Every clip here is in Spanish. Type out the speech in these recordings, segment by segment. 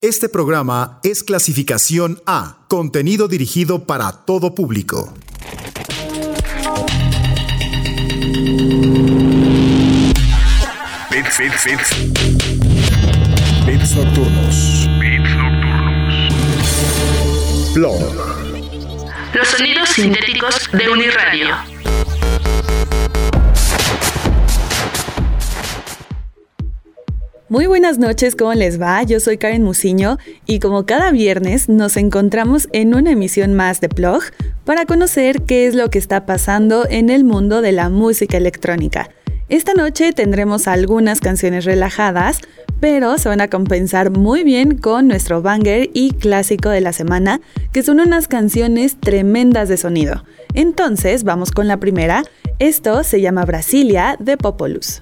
Este programa es clasificación A, contenido dirigido para todo público. Bits, bits, bits. Bits nocturnos. Bits nocturnos. Blog. Los sonidos sintéticos de Uniradio. Muy buenas noches, ¿cómo les va? Yo soy Karen Musiño y como cada viernes nos encontramos en una emisión más de Plog para conocer qué es lo que está pasando en el mundo de la música electrónica. Esta noche tendremos algunas canciones relajadas, pero se van a compensar muy bien con nuestro banger y clásico de la semana, que son unas canciones tremendas de sonido. Entonces, vamos con la primera. Esto se llama Brasilia de Popolus.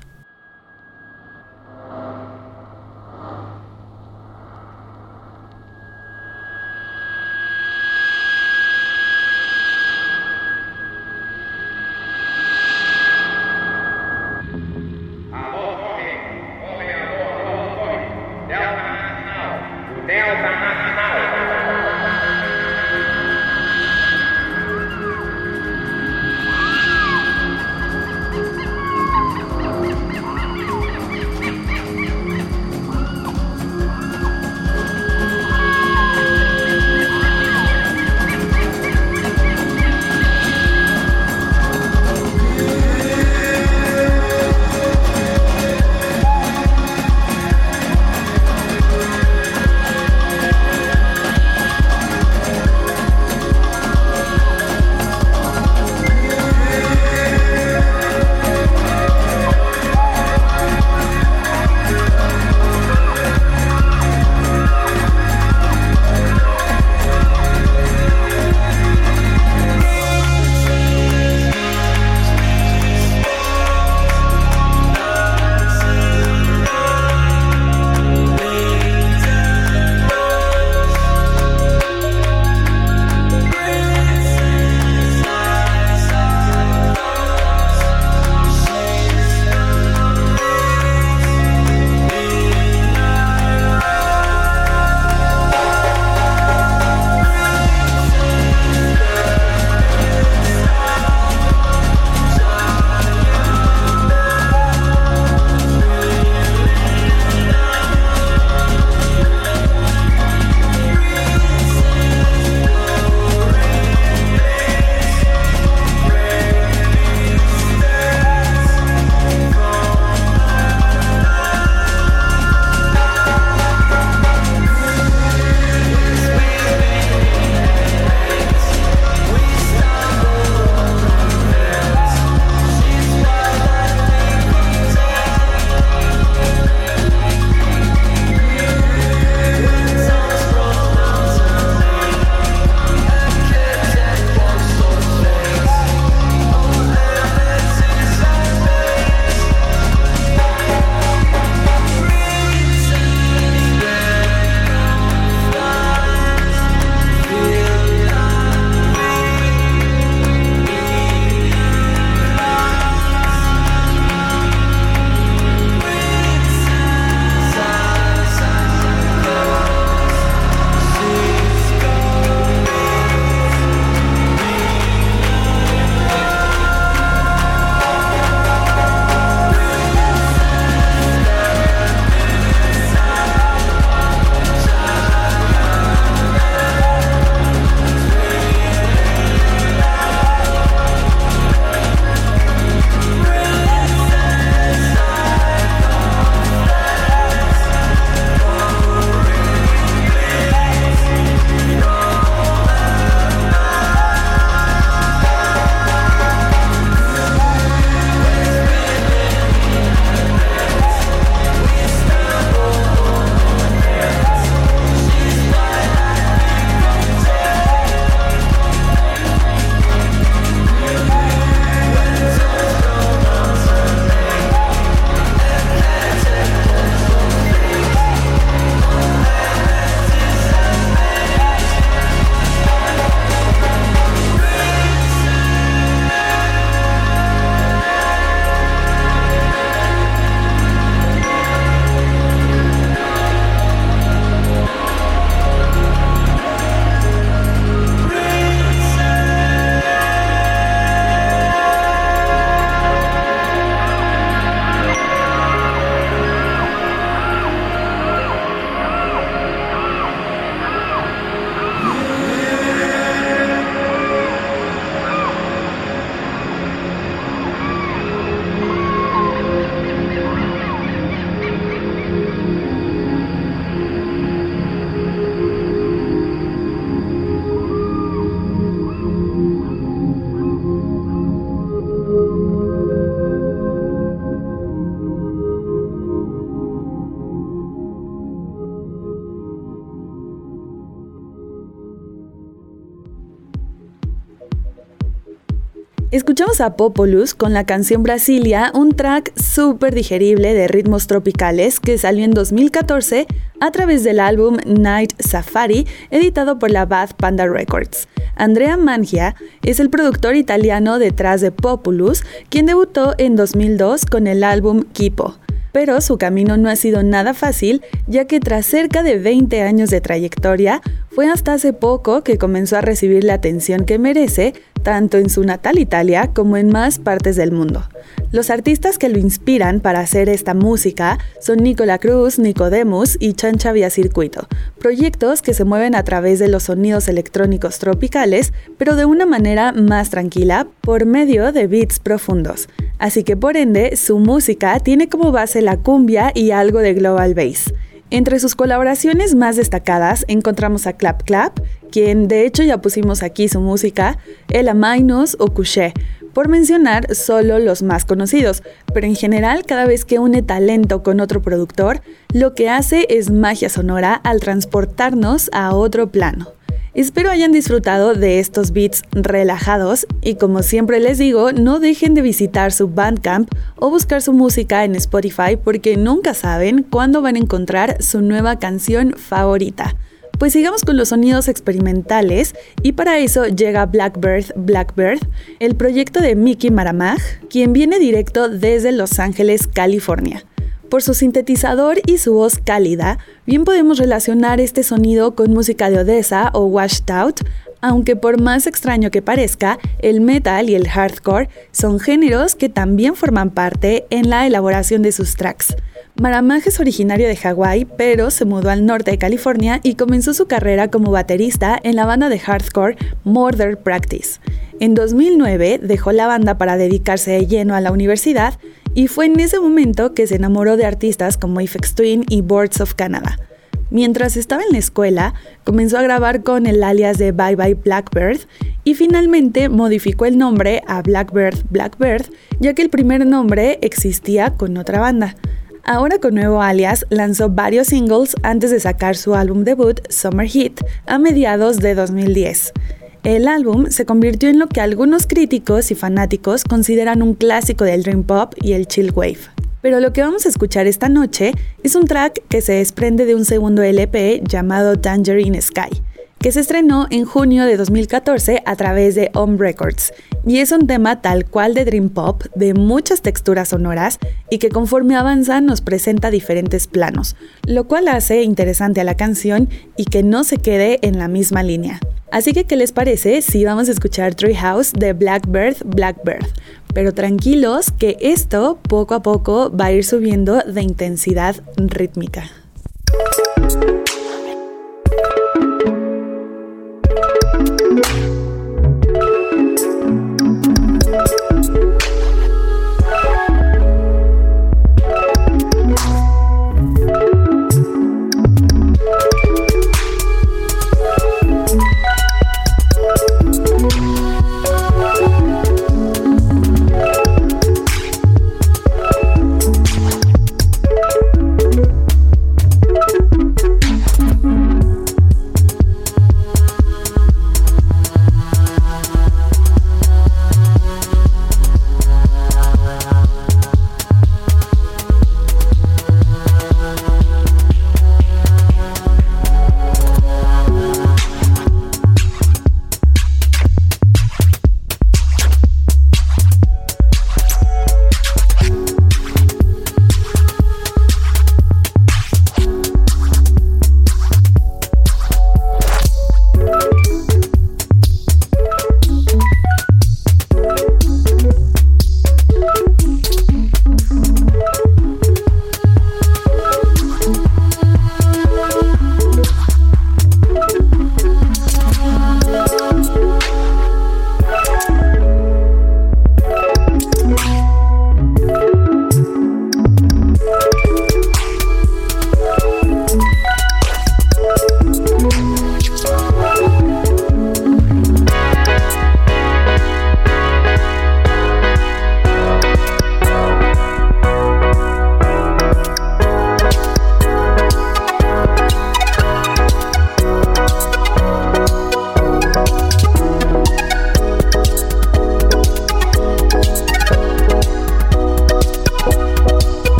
A Popolus con la canción Brasilia, un track súper digerible de ritmos tropicales que salió en 2014 a través del álbum Night Safari, editado por la Bad Panda Records. Andrea Mangia es el productor italiano detrás de Populus, quien debutó en 2002 con el álbum Kipo. Pero su camino no ha sido nada fácil, ya que tras cerca de 20 años de trayectoria, fue hasta hace poco que comenzó a recibir la atención que merece tanto en su natal Italia como en más partes del mundo. Los artistas que lo inspiran para hacer esta música son Nicola Cruz, Nicodemus y Chancha Via Circuito, proyectos que se mueven a través de los sonidos electrónicos tropicales, pero de una manera más tranquila por medio de beats profundos. Así que por ende, su música tiene como base la cumbia y algo de global bass. Entre sus colaboraciones más destacadas encontramos a Clap Clap, quien de hecho ya pusimos aquí su música, El Amainos o Couché, por mencionar solo los más conocidos, pero en general cada vez que une talento con otro productor, lo que hace es magia sonora al transportarnos a otro plano. Espero hayan disfrutado de estos beats relajados y como siempre les digo, no dejen de visitar su Bandcamp o buscar su música en Spotify porque nunca saben cuándo van a encontrar su nueva canción favorita. Pues sigamos con los sonidos experimentales y para eso llega Blackbird Blackbird, el proyecto de Mickey Maramag, quien viene directo desde Los Ángeles, California. Por su sintetizador y su voz cálida, bien podemos relacionar este sonido con música de Odessa o Washed Out, aunque por más extraño que parezca, el metal y el hardcore son géneros que también forman parte en la elaboración de sus tracks. Maramaj es originario de Hawái, pero se mudó al norte de California y comenzó su carrera como baterista en la banda de hardcore Murder Practice. En 2009 dejó la banda para dedicarse de lleno a la universidad y fue en ese momento que se enamoró de artistas como Ifex Twin y Boards of Canada. Mientras estaba en la escuela, comenzó a grabar con el alias de Bye Bye Blackbird y finalmente modificó el nombre a Blackbird Blackbird, ya que el primer nombre existía con otra banda. Ahora con nuevo alias, lanzó varios singles antes de sacar su álbum debut Summer Heat a mediados de 2010. El álbum se convirtió en lo que algunos críticos y fanáticos consideran un clásico del dream pop y el chill wave. Pero lo que vamos a escuchar esta noche es un track que se desprende de un segundo LP llamado Tangerine Sky, que se estrenó en junio de 2014 a través de Home Records, y es un tema tal cual de Dream Pop, de muchas texturas sonoras, y que conforme avanza nos presenta diferentes planos, lo cual hace interesante a la canción y que no se quede en la misma línea. Así que, ¿qué les parece si vamos a escuchar Treehouse de Blackbird Blackbird? Pero tranquilos que esto poco a poco va a ir subiendo de intensidad rítmica.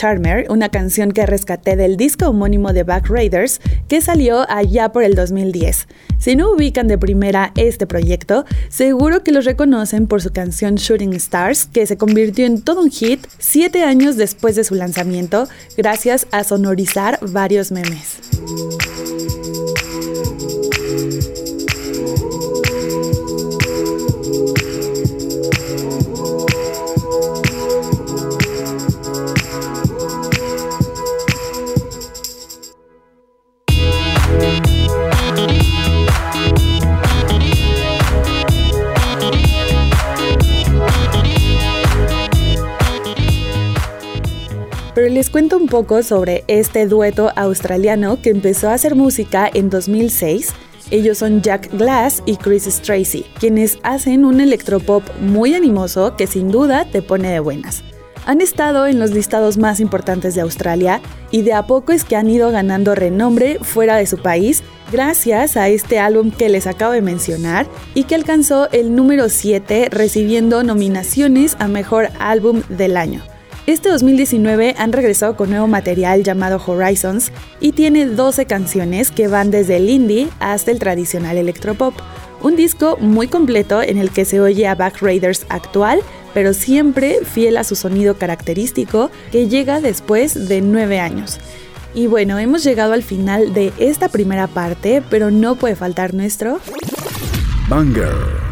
Charmer, una canción que rescaté del disco homónimo de Back Raiders que salió allá por el 2010. Si no ubican de primera este proyecto, seguro que los reconocen por su canción Shooting Stars, que se convirtió en todo un hit siete años después de su lanzamiento, gracias a sonorizar varios memes. Pero les cuento un poco sobre este dueto australiano que empezó a hacer música en 2006. Ellos son Jack Glass y Chris Stracy, quienes hacen un electropop muy animoso que sin duda te pone de buenas. Han estado en los listados más importantes de Australia y de a poco es que han ido ganando renombre fuera de su país gracias a este álbum que les acabo de mencionar y que alcanzó el número 7 recibiendo nominaciones a Mejor Álbum del Año. Este 2019 han regresado con nuevo material llamado Horizons y tiene 12 canciones que van desde el indie hasta el tradicional electropop. Un disco muy completo en el que se oye a Back Raiders actual, pero siempre fiel a su sonido característico que llega después de 9 años. Y bueno, hemos llegado al final de esta primera parte, pero no puede faltar nuestro... Banger.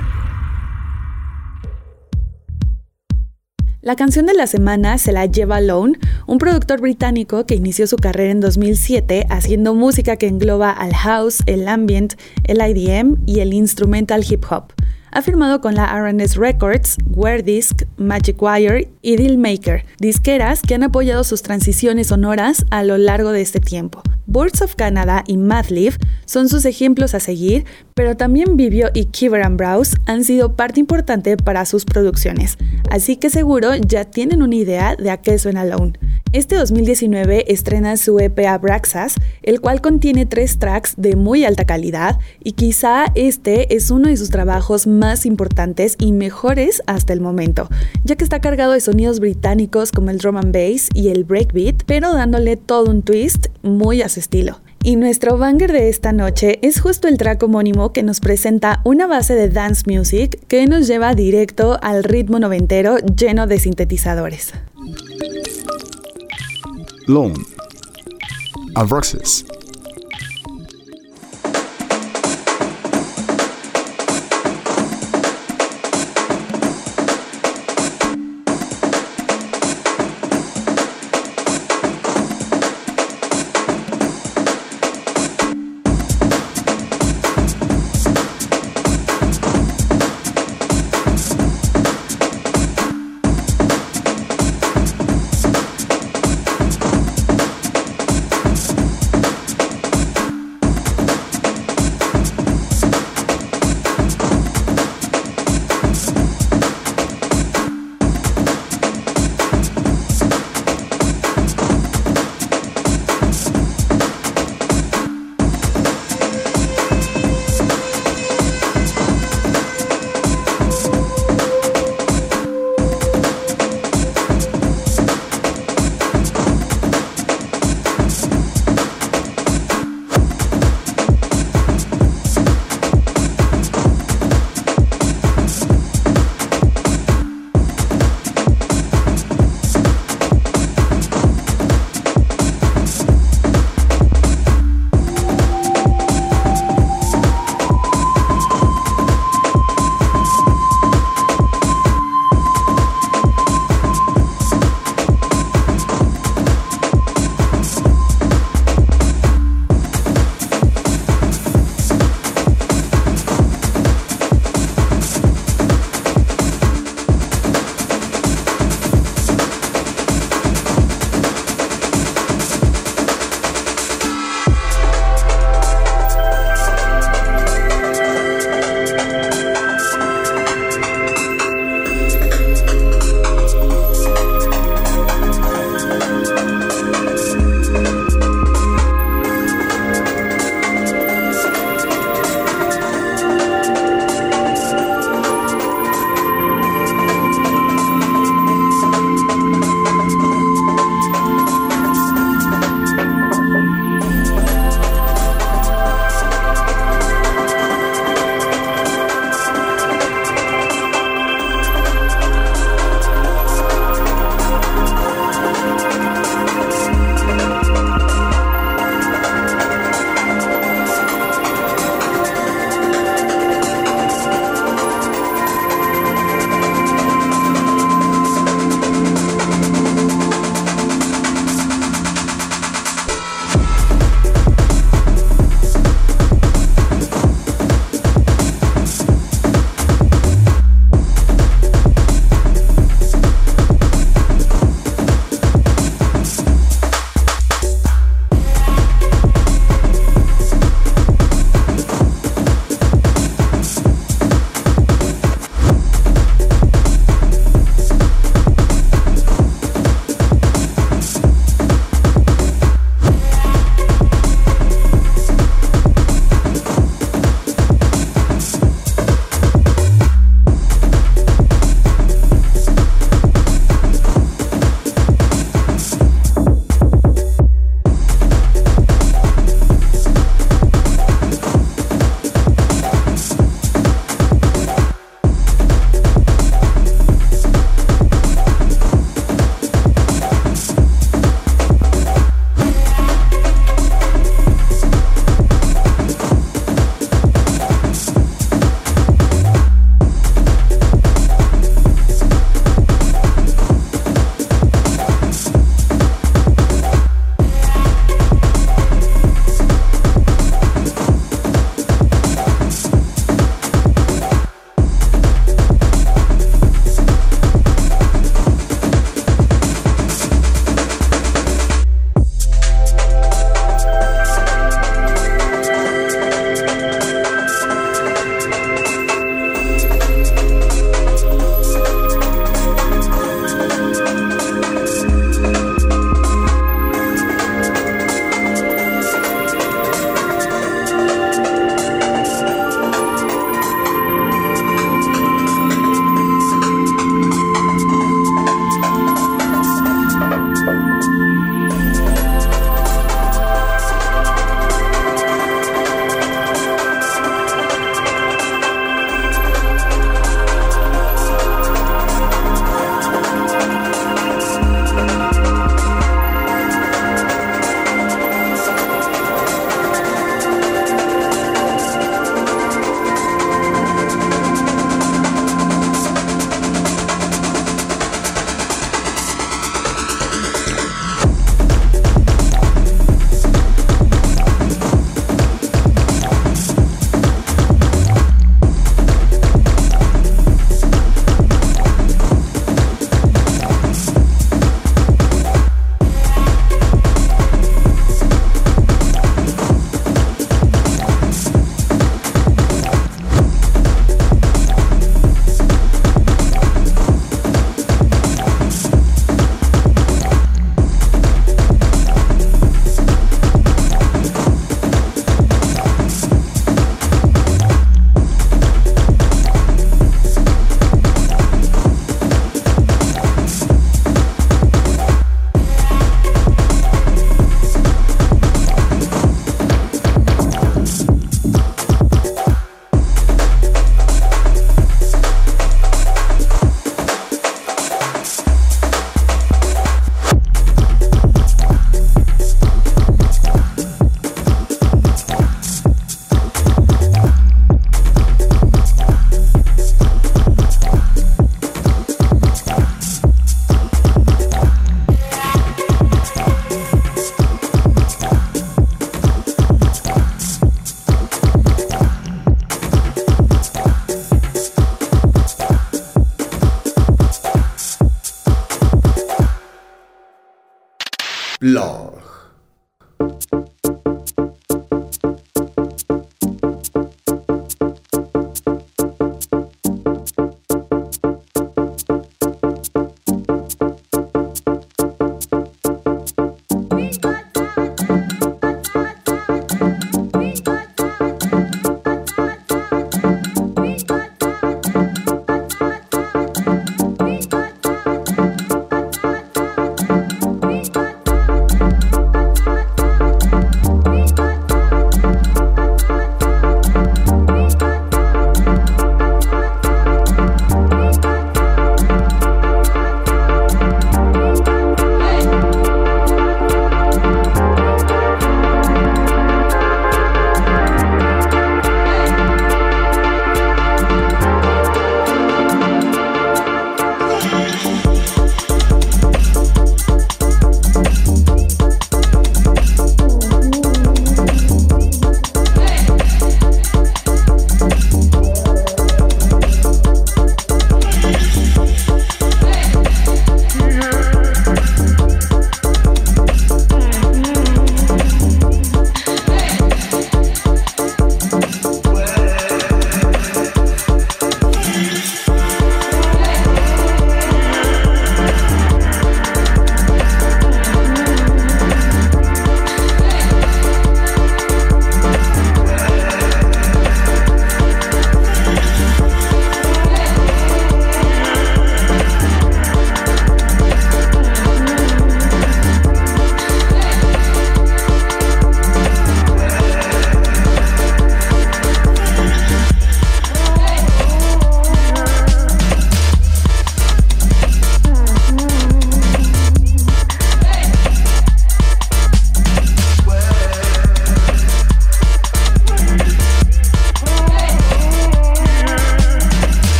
La canción de la semana se la lleva Alone, un productor británico que inició su carrera en 2007 haciendo música que engloba al house, el ambient, el IDM y el instrumental hip hop. Ha firmado con la RS Records, Disc, Magic Wire y Dealmaker, disqueras que han apoyado sus transiciones sonoras a lo largo de este tiempo. Birds of Canada y Madlib son sus ejemplos a seguir, pero también Vivio y Kiver and Browse han sido parte importante para sus producciones, así que seguro ya tienen una idea de a qué suena Alone. Este 2019 estrena su EP Abraxas, el cual contiene tres tracks de muy alta calidad y quizá este es uno de sus trabajos más importantes y mejores hasta el momento, ya que está cargado de sonidos británicos como el drum and bass y el breakbeat, pero dándole todo un twist muy a estilo. Y nuestro banger de esta noche es justo el track homónimo que nos presenta una base de dance music que nos lleva directo al ritmo noventero lleno de sintetizadores. Lone. Avroxis.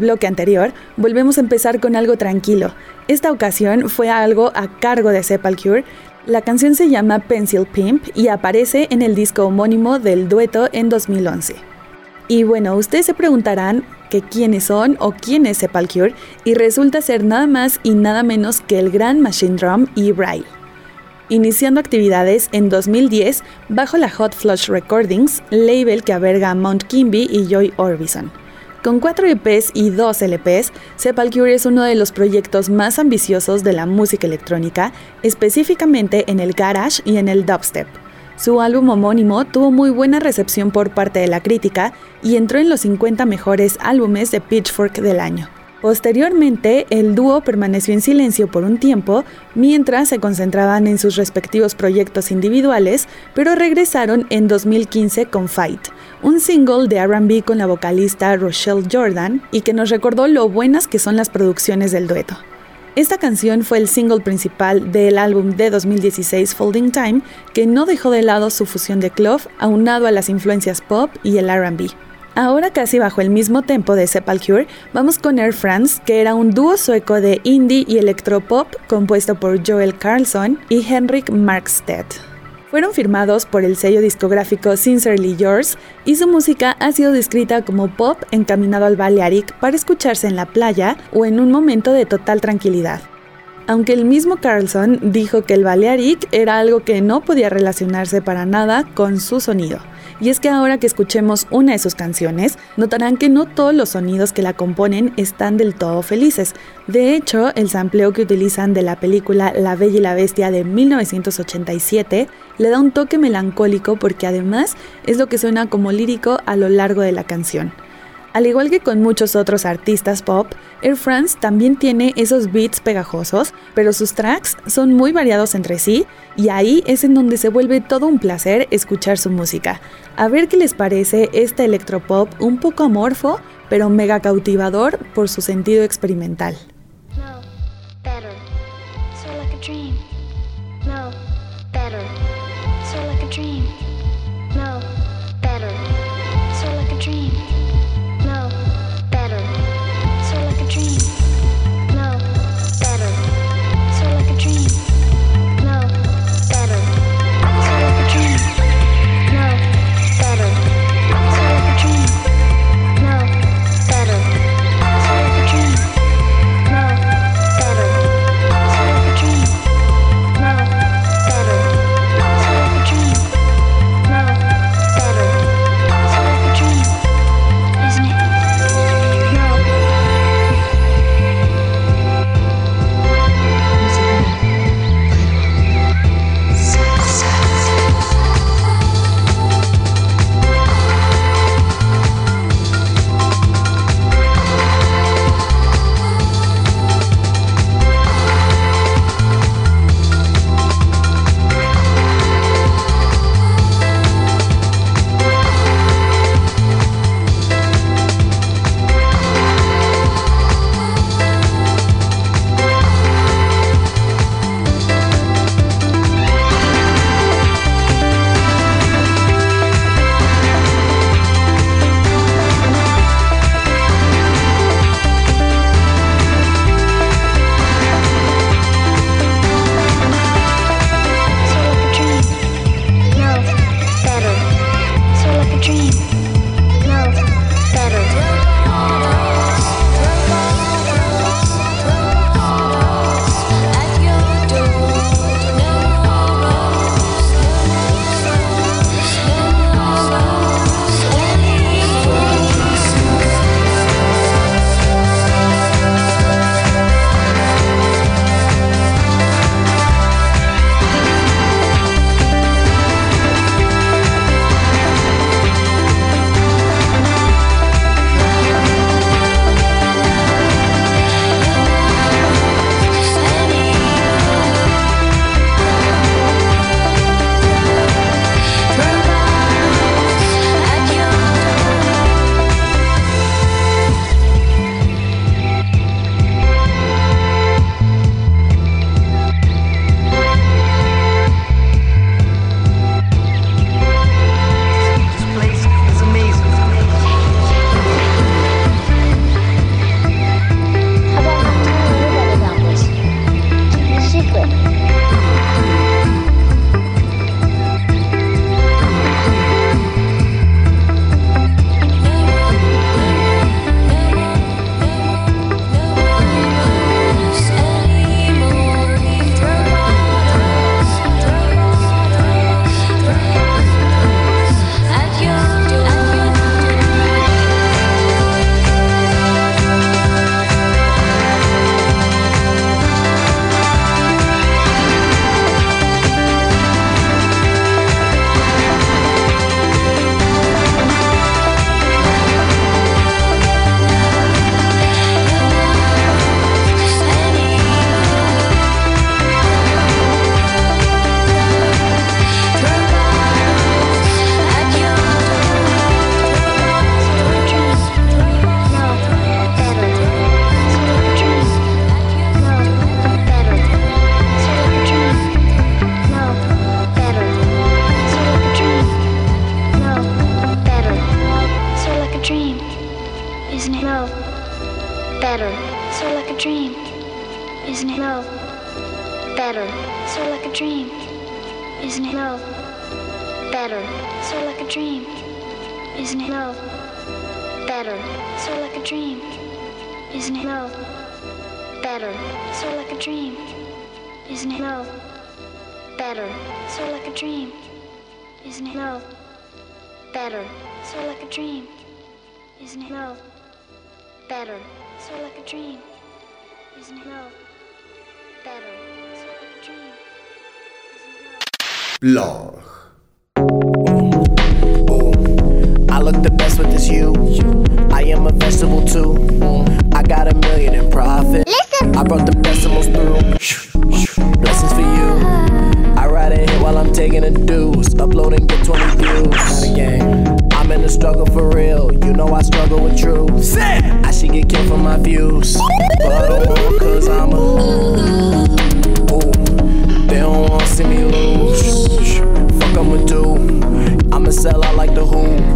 Bloque anterior, volvemos a empezar con algo tranquilo. Esta ocasión fue algo a cargo de Sepulture. La canción se llama Pencil Pimp y aparece en el disco homónimo del dueto en 2011. Y bueno, ustedes se preguntarán que quiénes son o quién es Sepulture y resulta ser nada más y nada menos que el gran Machine Drum y Braille. Iniciando actividades en 2010 bajo la Hot Flush Recordings, label que alberga a Mount Kimby y Joy Orbison. Con 4 EPs y 2 LPs, Sepulture es uno de los proyectos más ambiciosos de la música electrónica, específicamente en el garage y en el dubstep. Su álbum homónimo tuvo muy buena recepción por parte de la crítica y entró en los 50 mejores álbumes de Pitchfork del año. Posteriormente, el dúo permaneció en silencio por un tiempo mientras se concentraban en sus respectivos proyectos individuales, pero regresaron en 2015 con Fight, un single de RB con la vocalista Rochelle Jordan y que nos recordó lo buenas que son las producciones del dueto. Esta canción fue el single principal del álbum de 2016 Folding Time, que no dejó de lado su fusión de club aunado a las influencias pop y el RB. Ahora casi bajo el mismo tempo de Sepulture, vamos con Air France, que era un dúo sueco de indie y electropop compuesto por Joel Carlson y Henrik Markstedt. Fueron firmados por el sello discográfico Sincerely Yours y su música ha sido descrita como pop encaminado al Balearic para escucharse en la playa o en un momento de total tranquilidad. Aunque el mismo Carlson dijo que el Balearic era algo que no podía relacionarse para nada con su sonido. Y es que ahora que escuchemos una de sus canciones, notarán que no todos los sonidos que la componen están del todo felices. De hecho, el sampleo que utilizan de la película La Bella y la Bestia de 1987 le da un toque melancólico porque además es lo que suena como lírico a lo largo de la canción. Al igual que con muchos otros artistas pop, Air France también tiene esos beats pegajosos, pero sus tracks son muy variados entre sí y ahí es en donde se vuelve todo un placer escuchar su música. A ver qué les parece este electropop un poco amorfo, pero mega cautivador por su sentido experimental. Look the best with this hue. I am a vegetable too. I got a million in profit. Listen. I brought the decimals through. Blessings for you. I ride a hit while I'm taking a deuce. Upload and get 20 views. Not a game. I'm in the struggle for real. You know I struggle with truth. I should get killed for my views. But I don't want cause I'm a. Ooh. They don't wanna see me lose. Fuck I'ma do. I'ma sell out like the Who.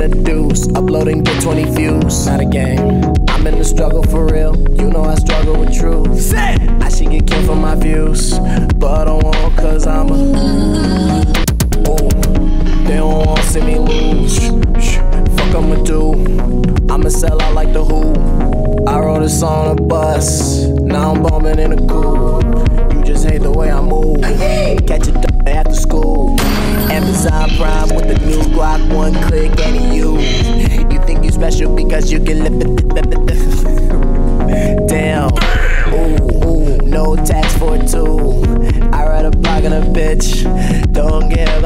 while I'm a deuce. Upload and get 20 views. Not a game. I'm in the struggle for real. You know I struggle with truth. I should get killed for my views, but I don't want cause I'm a. Ooh, they don't want to see me lose. Fuck I'ma do. I'ma sell out like the Who. I wrote a song on a bus. Now I'm bumming in a coupe. You just hate the way I move. Catch a d- after school. Amazon Prime with the new Glock, one click and you. You think you special because you can lip it. Damn. Ooh, ooh, no tax for two. I ride a block and a bitch. Don't give a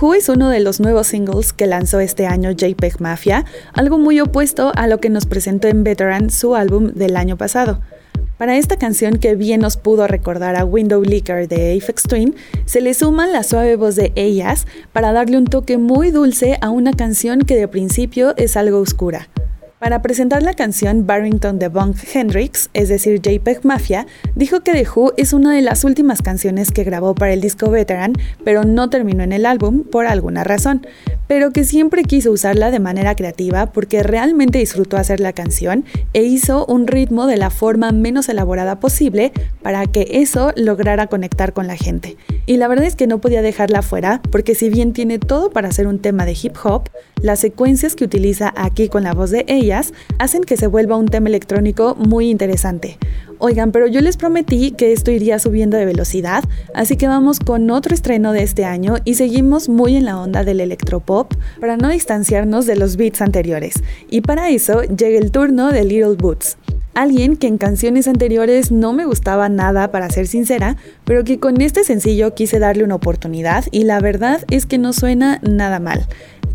Who es uno de los nuevos singles que lanzó este año JPEG Mafia, algo muy opuesto a lo que nos presentó en Veteran, su álbum del año pasado. Para esta canción que bien nos pudo recordar a Window Licker de Aphex Twin, se le suma la suave voz de ellas para darle un toque muy dulce a una canción que de principio es algo oscura. Para presentar la canción, Barrington de Bunk Hendrix, es decir, JPEG Mafia, dijo que The Who es una de las últimas canciones que grabó para el disco Veteran, pero no terminó en el álbum por alguna razón, pero que siempre quiso usarla de manera creativa porque realmente disfrutó hacer la canción e hizo un ritmo de la forma menos elaborada posible para que eso lograra conectar con la gente. Y la verdad es que no podía dejarla fuera porque si bien tiene todo para ser un tema de hip hop, las secuencias que utiliza aquí con la voz de hacen que se vuelva un tema electrónico muy interesante. Oigan, pero yo les prometí que esto iría subiendo de velocidad, así que vamos con otro estreno de este año y seguimos muy en la onda del electropop para no distanciarnos de los beats anteriores. Y para eso llega el turno de Little Boots. Alguien que en canciones anteriores no me gustaba nada, para ser sincera, pero que con este sencillo quise darle una oportunidad y la verdad es que no suena nada mal.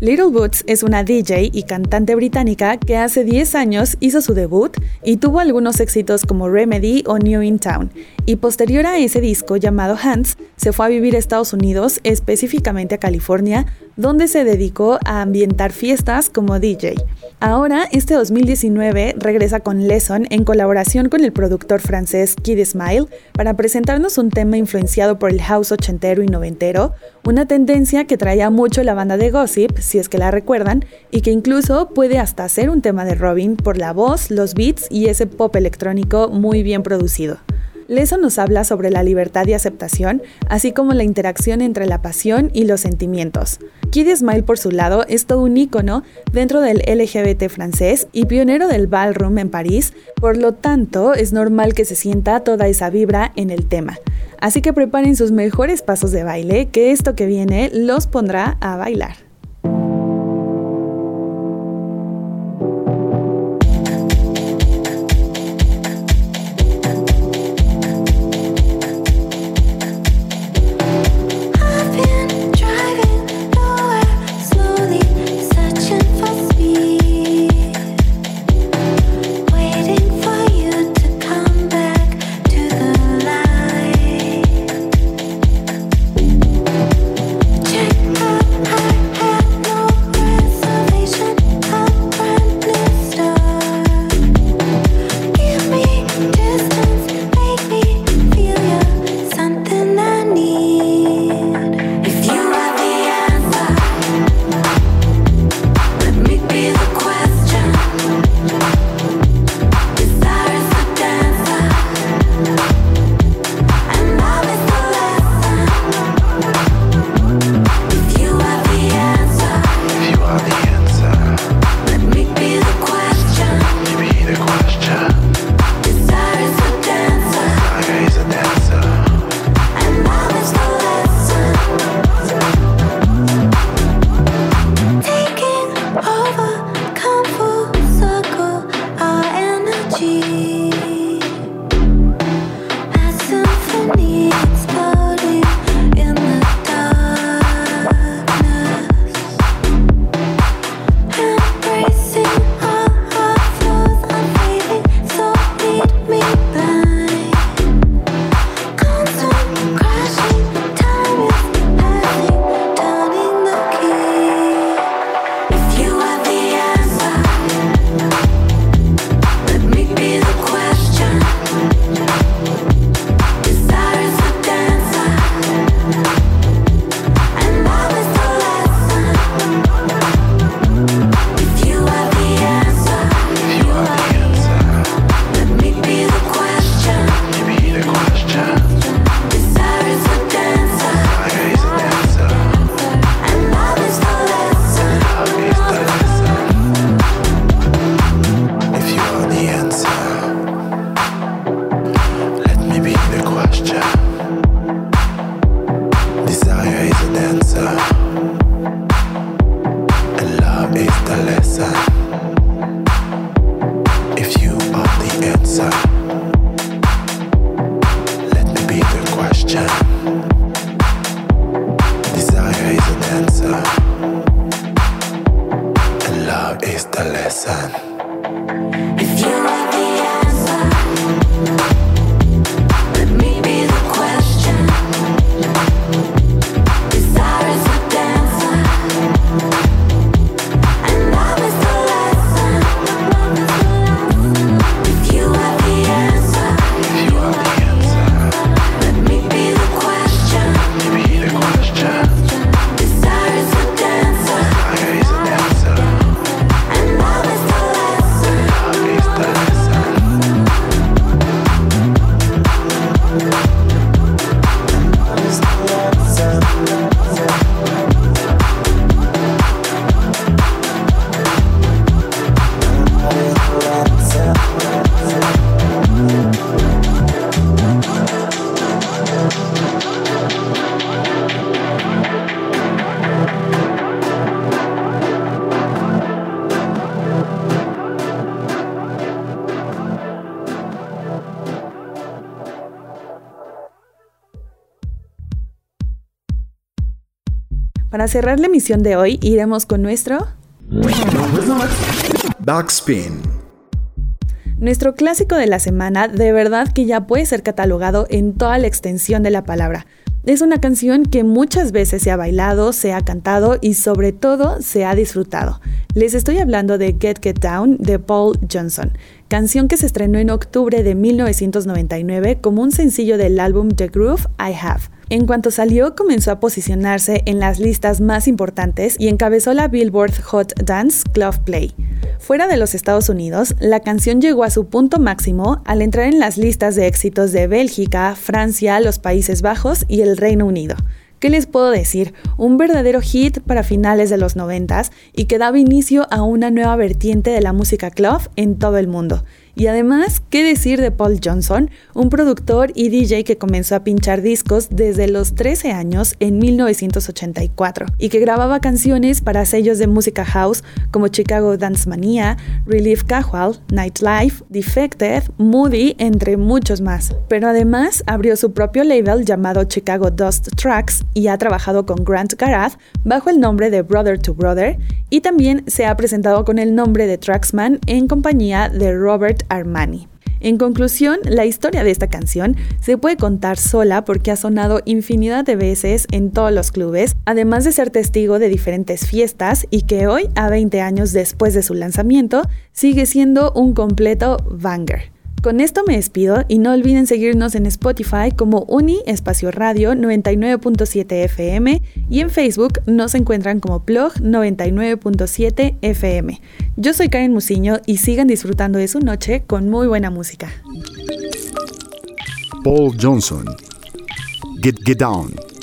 Little Boots es una DJ y cantante británica que hace 10 años hizo su debut y tuvo algunos éxitos como Remedy o New in Town. Y posterior a ese disco llamado Hands, se fue a vivir a Estados Unidos, específicamente a California, donde se dedicó a ambientar fiestas como DJ. Ahora, este 2019, regresa con Lesson en colaboración con el productor francés Kid Smile para presentarnos un tema influenciado por el house ochentero y noventero, una tendencia que traía mucho la banda de Gossip, si es que la recuerdan, y que incluso puede hasta ser un tema de Robin por la voz, los beats y ese pop electrónico muy bien producido. Leso nos habla sobre la libertad y aceptación, así como la interacción entre la pasión y los sentimientos. Kid Smile, por su lado, es todo un ícono dentro del LGBT francés y pionero del ballroom en París, por lo tanto, es normal que se sienta toda esa vibra en el tema. Así que preparen sus mejores pasos de baile, que esto que viene los pondrá a bailar. Para cerrar la emisión de hoy, iremos con nuestro... Backspin. Nuestro clásico de la semana de verdad que ya puede ser catalogado en toda la extensión de la palabra. Es una canción que muchas veces se ha bailado, se ha cantado y sobre todo se ha disfrutado. Les estoy hablando de Get Get Down de Paul Johnson, canción que se estrenó en octubre de 1999 como un sencillo del álbum The Groove I Have. En cuanto salió, comenzó a posicionarse en las listas más importantes y encabezó la Billboard Hot Dance Club Play. Fuera de los Estados Unidos, la canción llegó a su punto máximo al entrar en las listas de éxitos de Bélgica, Francia, los Países Bajos y el Reino Unido. ¿Qué les puedo decir? Un verdadero hit para finales de los 90 y que daba inicio a una nueva vertiente de la música club en todo el mundo. Y además, ¿qué decir de Paul Johnson, un productor y DJ que comenzó a pinchar discos desde los 13 años en 1984 y que grababa canciones para sellos de música house como Chicago Dance Mania, Relief Casual, Nightlife, Defected, Moody, entre muchos más. Pero además abrió su propio label llamado Chicago Dust Tracks y ha trabajado con Grant Garath bajo el nombre de Brother to Brother y también se ha presentado con el nombre de Tracksman en compañía de Robert Armani. En conclusión, la historia de esta canción se puede contar sola porque ha sonado infinidad de veces en todos los clubes, además de ser testigo de diferentes fiestas y que hoy, a 20 años después de su lanzamiento, sigue siendo un completo banger. Con esto me despido y no olviden seguirnos en Spotify como Uni Espacio Radio 99.7 FM y en Facebook nos encuentran como Plog 99.7 FM. Yo soy Karen Musiño y sigan disfrutando de su noche con muy buena música. Paul Johnson. Get Get Down.